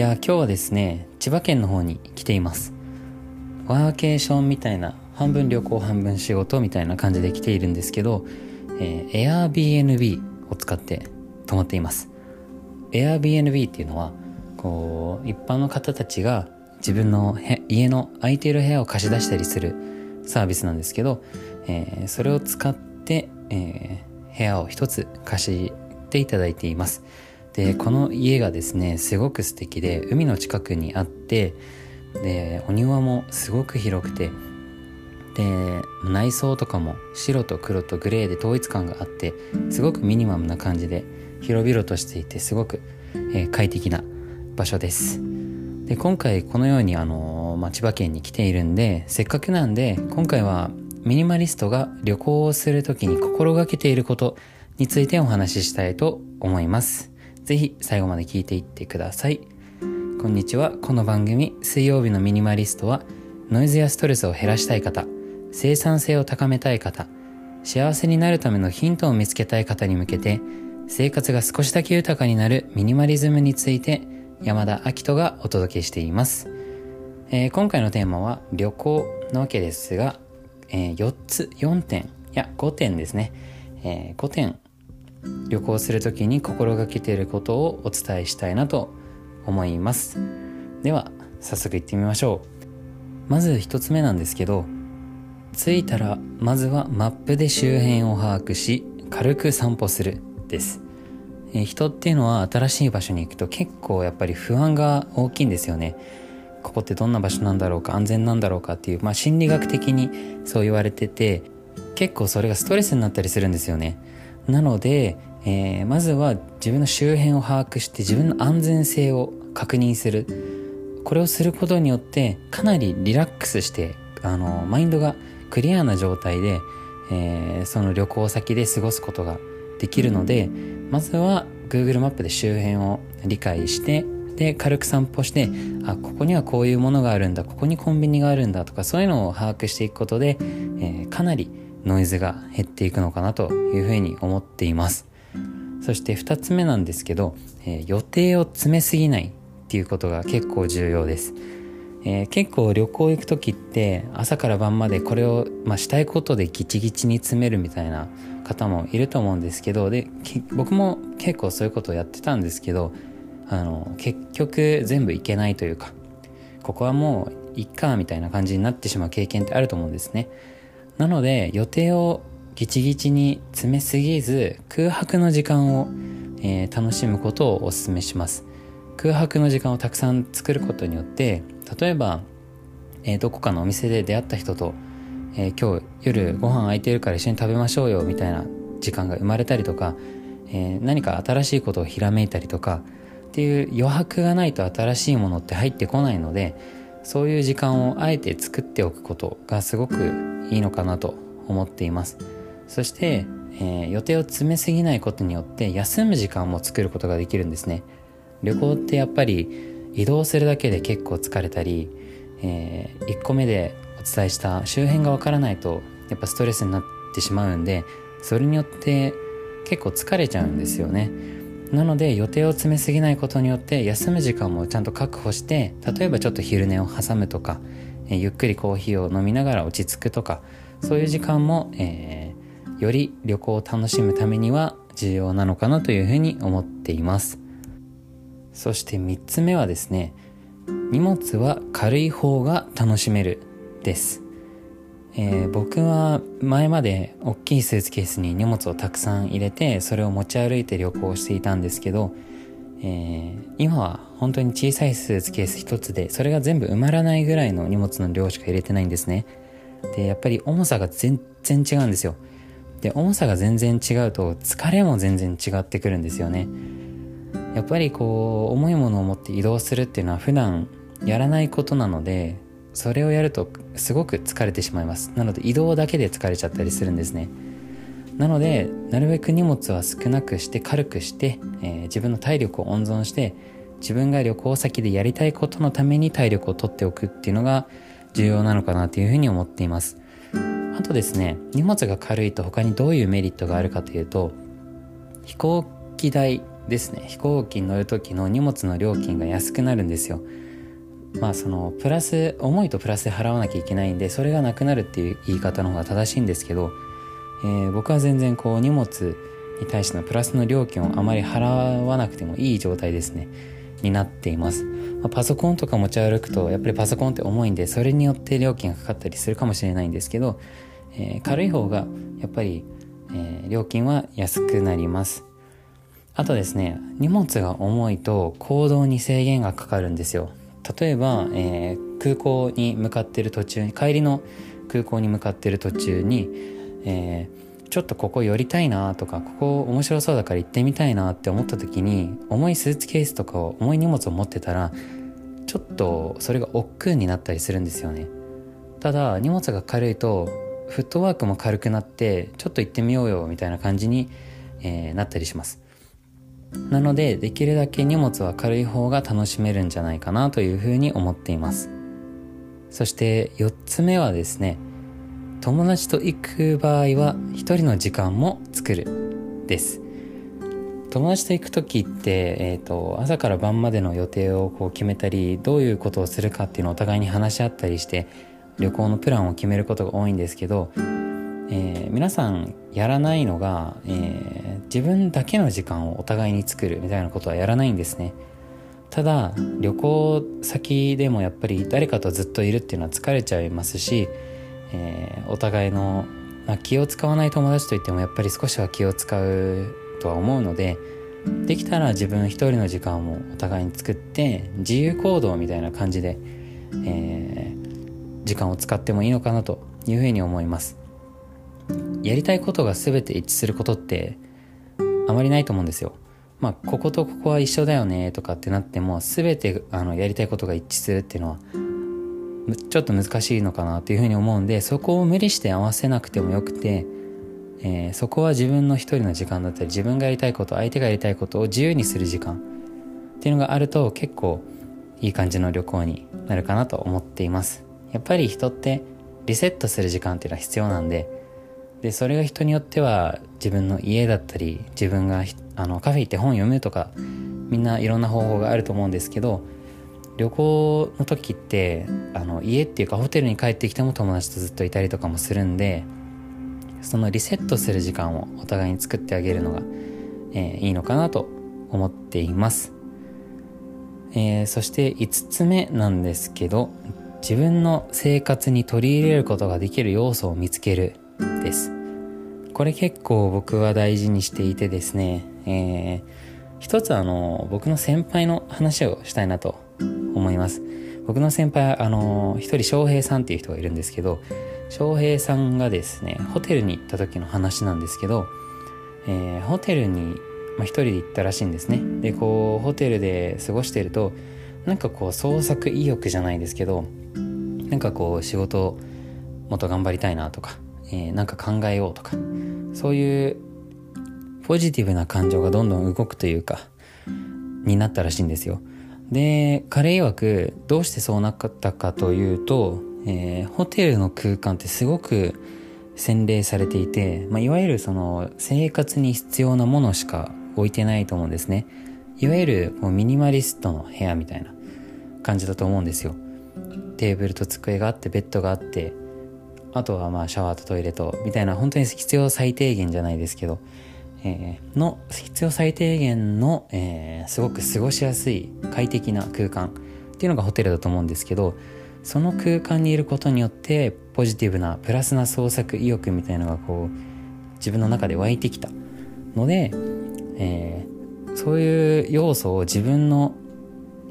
や今日はですね千葉県の方に来ています。ワーケーションみたいな半分旅行半分仕事みたいな感じで来ているんですけど、えー、Airbnb を使って泊まっています。Airbnb っていうのはこう一般の方たちが自分の家の空いている部屋を貸し出したりするサービスなんですけど、えー、それを使って、えー、部屋を一つ貸していただいています。でこの家がですねすごく素敵で海の近くにあってでお庭もすごく広くてで内装とかも白と黒とグレーで統一感があってすごくミニマムな感じで広々としていてすごく、えー、快適な場所です。で今回このようにあの、まあ、千葉県に来ているんでせっかくなんで今回はミニマリストが旅行をする時に心がけていることについてお話ししたいと思います。ぜひ最後まで聞いていってください。こんにちは。この番組、水曜日のミニマリストは、ノイズやストレスを減らしたい方、生産性を高めたい方、幸せになるためのヒントを見つけたい方に向けて、生活が少しだけ豊かになるミニマリズムについて、山田明人がお届けしています。えー、今回のテーマは旅行なわけですが、えー、4つ、4点、いや5点ですね。えー、5点旅行する時に心がけていることをお伝えしたいなと思います。では早速行ってみましょう。まず一つ目なんですけど着いたらまずはマップで周辺を把握し軽く散歩するです。人っていうのは新しい場所に行くと結構やっぱり不安が大きいんですよね。ここってどんな場所なんだろうか安全なんだろうかっていう、まあ、心理学的にそう言われてて結構それがストレスになったりするんですよね。なので、えー、まずは自分の周辺を把握して自分の安全性を確認する。これをすることによってかなりリラックスしてあのマインドがクリアな状態で、えー、その旅行先で過ごすことができるのでまずは Google マップで周辺を理解してで軽く散歩してあここにはこういうものがあるんだここにコンビニがあるんだとかそういうのを把握していくことで、えー、かなりノイズが減っていくのかなというふうに思っています。そして2つ目なんですけど、えー、予定を詰めすぎないっていうことが結構重要です、えー、結構旅行行く時って朝から晩までこれを、まあ、したいことでギチギチに詰めるみたいな方もいると思うんですけどで僕も結構そういうことをやってたんですけどあの結局全部いけないというかここはもういっかみたいな感じになってしまう経験ってあると思うんですね。なので予定をギチギチに詰めすぎず空白の時間を、えー、楽しむことをお勧めします。空白の時間をたくさん作ることによって例えば、えー、どこかのお店で出会った人と、えー、今日夜ご飯空いてるから一緒に食べましょうよみたいな時間が生まれたりとか、え、何か新しいことをひらめいたりとかっていう余白がないと新しいものって入ってこないのでそういう時間をあえて作っておくことがすごくいいのかなと思っています。そして、えー、予定を詰めすぎないことによって休む時間も作ることができるんですね。旅行ってやっぱり移動するだけで結構疲れたり、えー、1個目でお伝えした周辺がわからないとやっぱストレスになってしまうんでそれによって結構疲れちゃうんですよね。なので予定を詰めすぎないことによって休む時間もちゃんと確保して例えばちょっと昼寝を挟むとかえゆっくりコーヒーを飲みながら落ち着くとかそういう時間も、えー、より旅行を楽しむためには重要なのかなというふうに思っています。そして3つ目はですね荷物は軽い方が楽しめるです、えー、僕は前まで大きいスーツケースに荷物をたくさん入れてそれを持ち歩いて旅行していたんですけどえー、今は本当に小さいスーツケース一つでそれが全部埋まらないぐらいの荷物の量しか入れてないんですね。でやっぱり重さが全然違うんですよ。で重さが全然違うと疲れも全然違ってくるんですよね。やっぱりこう重いものを持って移動するっていうのは普段やらないことなのでそれをやるとすごく疲れてしまいます。なので移動だけで疲れちゃったりするんですね。なのでなるべく荷物は少なくして軽くして、えー、自分の体力を温存して自分が旅行先でやりたいことのために体力を取っておくっていうのが重要なのかなというふうに思っています。あとですね荷物が軽いと他にどういうメリットがあるかというと飛行機代ですね。飛行機に乗る時の荷物の料金が安くなるんですよ。まあそのプラス重いとプラスで払わなきゃいけないんでそれがなくなるっていう言い方の方が正しいんですけど、えー、僕は全然こう荷物に対してのプラスの料金をあまり払わなくてもいい状態ですね。になっています、まあ、パソコンとか持ち歩くとやっぱりパソコンって重いんでそれによって料金がかかったりするかもしれないんですけど、えー、軽い方がやっぱり、えー、料金は安くなります。あとですね荷物が重いと行動に制限がかかるんですよ。例えば、えー、空港に向かってる途中に帰りの空港に向かってる途中に、えー、ちょっとここ寄りたいなとかここ面白そうだから行ってみたいなって思った時に重いスーツケースとかを重い荷物を持ってたらちょっとそれが億劫になったりするんですよね。ただ荷物が軽いとフットワークも軽くなってちょっと行ってみようよみたいな感じに、えー、なったりします。なのでできるだけ荷物は軽い方が楽しめるんじゃないかなというふうに思っています。そして4つ目はですね友達と行く場合は一人の時間も作るです。友達と行く時って、えーと、朝から晩までの予定をこう決めたりどういうことをするかっていうのをお互いに話し合ったりして旅行のプランを決めることが多いんですけど、えー、皆さんやらないのが、えー、自分だけの時間をお互いに作るみたいなことはやらないんですね。ただ旅行先でもやっぱり誰かとずっといるっていうのは疲れちゃいますし、えー、お互いの、まあ、気を使わない友達といってもやっぱり少しは気を使うとは思うのでできたら自分一人の時間をお互いに作って自由行動みたいな感じで、えー、時間を使ってもいいのかなというふうに思います。やりたいことが全て一致することってあまりないと思うんですよ。まあ、こことここは一緒だよねとかってなっても全てあのやりたいことが一致するっていうのはちょっと難しいのかなっていうふうに思うんでそこを無理して合わせなくてもよくて、えー、そこは自分の一人の時間だったり自分がやりたいこと相手がやりたいことを自由にする時間っていうのがあると結構いい感じの旅行になるかなと思っていますやっぱり人ってリセットする時間っていうのは必要なんででそれが人によっては自分の家だったり自分があのカフェ行って本読むとかみんないろんな方法があると思うんですけど旅行の時ってあの家っていうかホテルに帰ってきても友達とずっといたりとかもするんでそのリセットする時間をお互いに作ってあげるのが、えー、いいのかなと思っています、えー、そして5つ目なんですけど自分の生活に取り入れることができる要素を見つける。です。これ結構僕は大事にしていてですね、えー、一つあの、僕の先輩の話をしたいなと思います。僕の先輩、あの、一人翔平さんっていう人がいるんですけど、翔平さんがですね、ホテルに行った時の話なんですけど、えー、ホテルに、まあ、一人で行ったらしいんですね。で、こう、ホテルで過ごしてると、なんかこう、創作意欲じゃないですけど、なんかこう、仕事もっと頑張りたいなとか、えー、なんか考えようとか。そういうポジティブな感情がどんどん動くというかになったらしいんですよ。で彼曰くどうしてそうなったかというと、えー、ホテルの空間ってすごく洗練されていて、まあ、いわゆるその生活に必要なものしか置いてないと思うんですね。いわゆるもうミニマリストの部屋みたいな感じだと思うんですよ。テーブルと机があってベッドがあってあとはまあシャワーとトイレとみたいな本当に必要最低限じゃないですけど、えー、の必要最低限の、えー、すごく過ごしやすい快適な空間っていうのがホテルだと思うんですけどその空間にいることによってポジティブなプラスな創作意欲みたいなのがこう自分の中で湧いてきたので、えー、そういう要素を自分の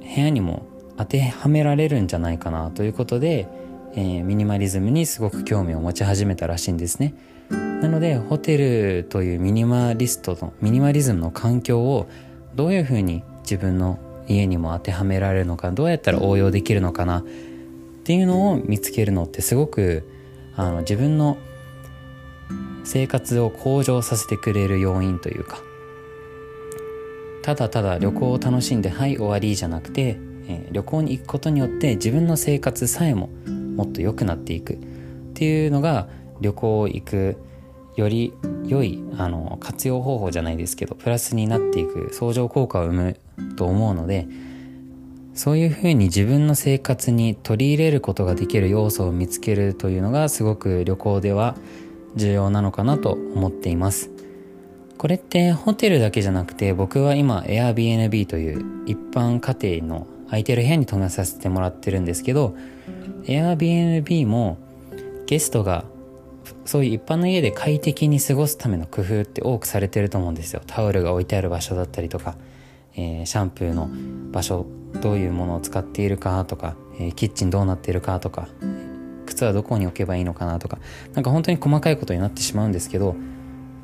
部屋にも当てはめられるんじゃないかなということで、えー、ミニマリズムにすごく興味を持ち始めたらしいんですね。なのでホテルというミニマリストのミニマリズムの環境をどういうふうに自分の家にも当てはめられるのかどうやったら応用できるのかなっていうのを見つけるのってすごくあの自分の生活を向上させてくれる要因というかただただ旅行を楽しんではい終わりじゃなくて、えー、旅行に行くことによって自分の生活さえももっと良くなっていく。っていうのが旅行行くより良いあの活用方法じゃないですけどプラスになっていく相乗効果を生むと思うのでそういうふうに自分の生活に取り入れることができる要素を見つけるというのがすごく旅行では重要なのかなと思っています。これってホテルだけじゃなくて僕は今 Airbnb という一般家庭の空いてる部屋に泊めさせてもらってるんですけど Airbnb もゲストがそういう一般の家で快適に過ごすための工夫って多くされてると思うんですよ。タオルが置いてある場所だったりとか、えー、シャンプーの場所どういうものを使っているかとか、えー、キッチンどうなっているかとか靴はどこに置けばいいのかなとか何か本当に細かいことになってしまうんですけど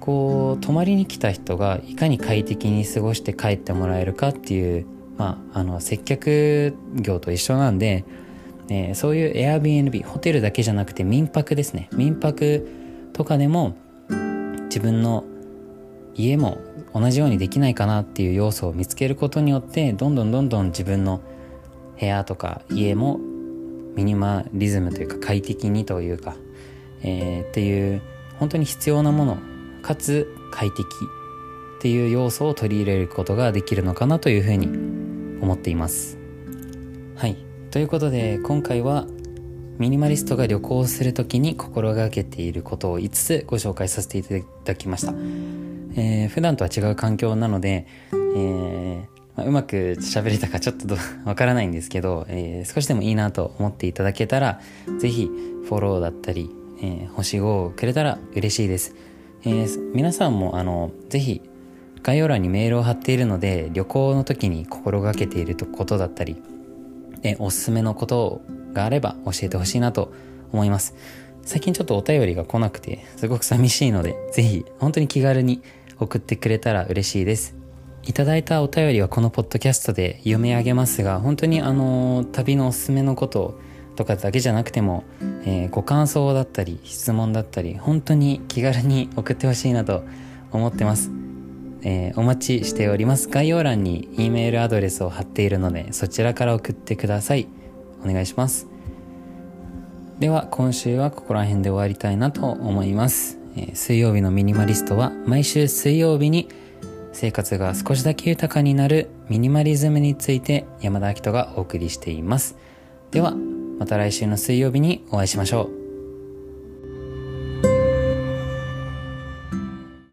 こう泊まりに来た人がいかに快適に過ごして帰ってもらえるかっていうまああの接客業と一緒なんでえー、そういう Airbnb ホテルだけじゃなくて民泊ですね。民泊とかでも自分の家も同じようにできないかなっていう要素を見つけることによってどんどんどんどん自分の部屋とか家もミニマリズムというか快適にというか、えー、っていう本当に必要なものかつ快適っていう要素を取り入れることができるのかなというふうに思っています。はい。ということで今回はミニマリストが旅行する時に心がけていることを5つご紹介させていただきました、えー、普段とは違う環境なので、えーまあ、うまく喋れたかちょっとわからないんですけど、えー、少しでもいいなと思っていただけたら是非フォローだったり、えー、星5をくれたら嬉しいです、えー、皆さんもあの是非概要欄にメールを貼っているので旅行の時に心がけていることだったりおすすめのことがあれば教えてほしいなと思います。最近ちょっとお便りが来なくて、すごく寂しいので、ぜひ、本当に気軽に送ってくれたら嬉しいです。いただいたお便りはこのポッドキャストで読み上げますが、本当にあの、旅のおすすめのこととかだけじゃなくても、えー、ご感想だったり、質問だったり、本当に気軽に送ってほしいなと思ってます。えー、お待ちしております。概要欄に E メールアドレスを貼っているので、そちらから送ってください。お願いします。では、今週はここら辺で終わりたいなと思います。えー、水曜日のミニマリストは毎週水曜日に生活が少しだけ豊かになるミニマリズムについて山田明人がお送りしています。では、また来週の水曜日にお会いしましょう。